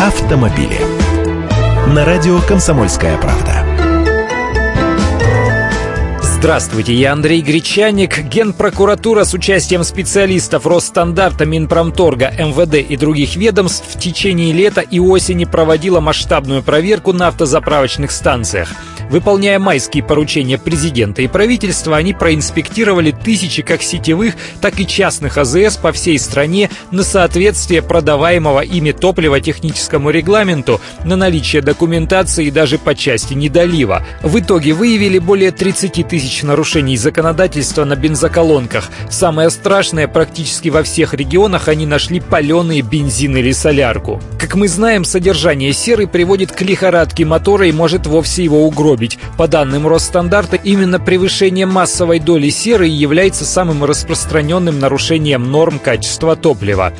автомобили. На радио «Комсомольская правда». Здравствуйте, я Андрей Гречаник. Генпрокуратура с участием специалистов Росстандарта, Минпромторга, МВД и других ведомств в течение лета и осени проводила масштабную проверку на автозаправочных станциях. Выполняя майские поручения президента и правительства, они проинспектировали тысячи как сетевых, так и частных АЗС по всей стране на соответствие продаваемого ими топлива техническому регламенту, на наличие документации и даже по части недолива. В итоге выявили более 30 тысяч нарушений законодательства на бензоколонках. Самое страшное, практически во всех регионах они нашли паленые бензин или солярку. Как мы знаем, содержание серы приводит к лихорадке мотора и может вовсе его угробить угробить. По данным Росстандарта, именно превышение массовой доли серы является самым распространенным нарушением норм качества топлива.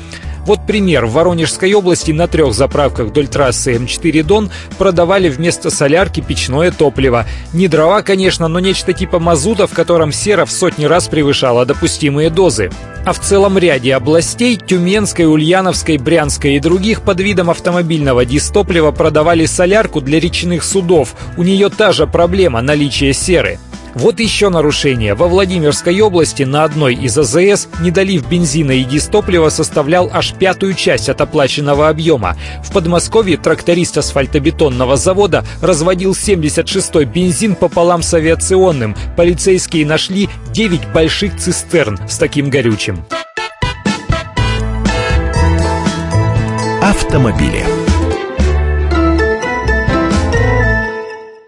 Вот пример. В Воронежской области на трех заправках вдоль трассы М4 Дон продавали вместо солярки печное топливо. Не дрова, конечно, но нечто типа мазута, в котором сера в сотни раз превышала допустимые дозы. А в целом ряде областей – Тюменской, Ульяновской, Брянской и других под видом автомобильного дистоплива продавали солярку для речных судов. У нее та же проблема – наличие серы. Вот еще нарушение. Во Владимирской области на одной из АЗС недолив бензина и дистоплива составлял аж пятую часть от оплаченного объема. В Подмосковье тракторист асфальтобетонного завода разводил 76-й бензин пополам с авиационным. Полицейские нашли 9 больших цистерн с таким горючим. Автомобили.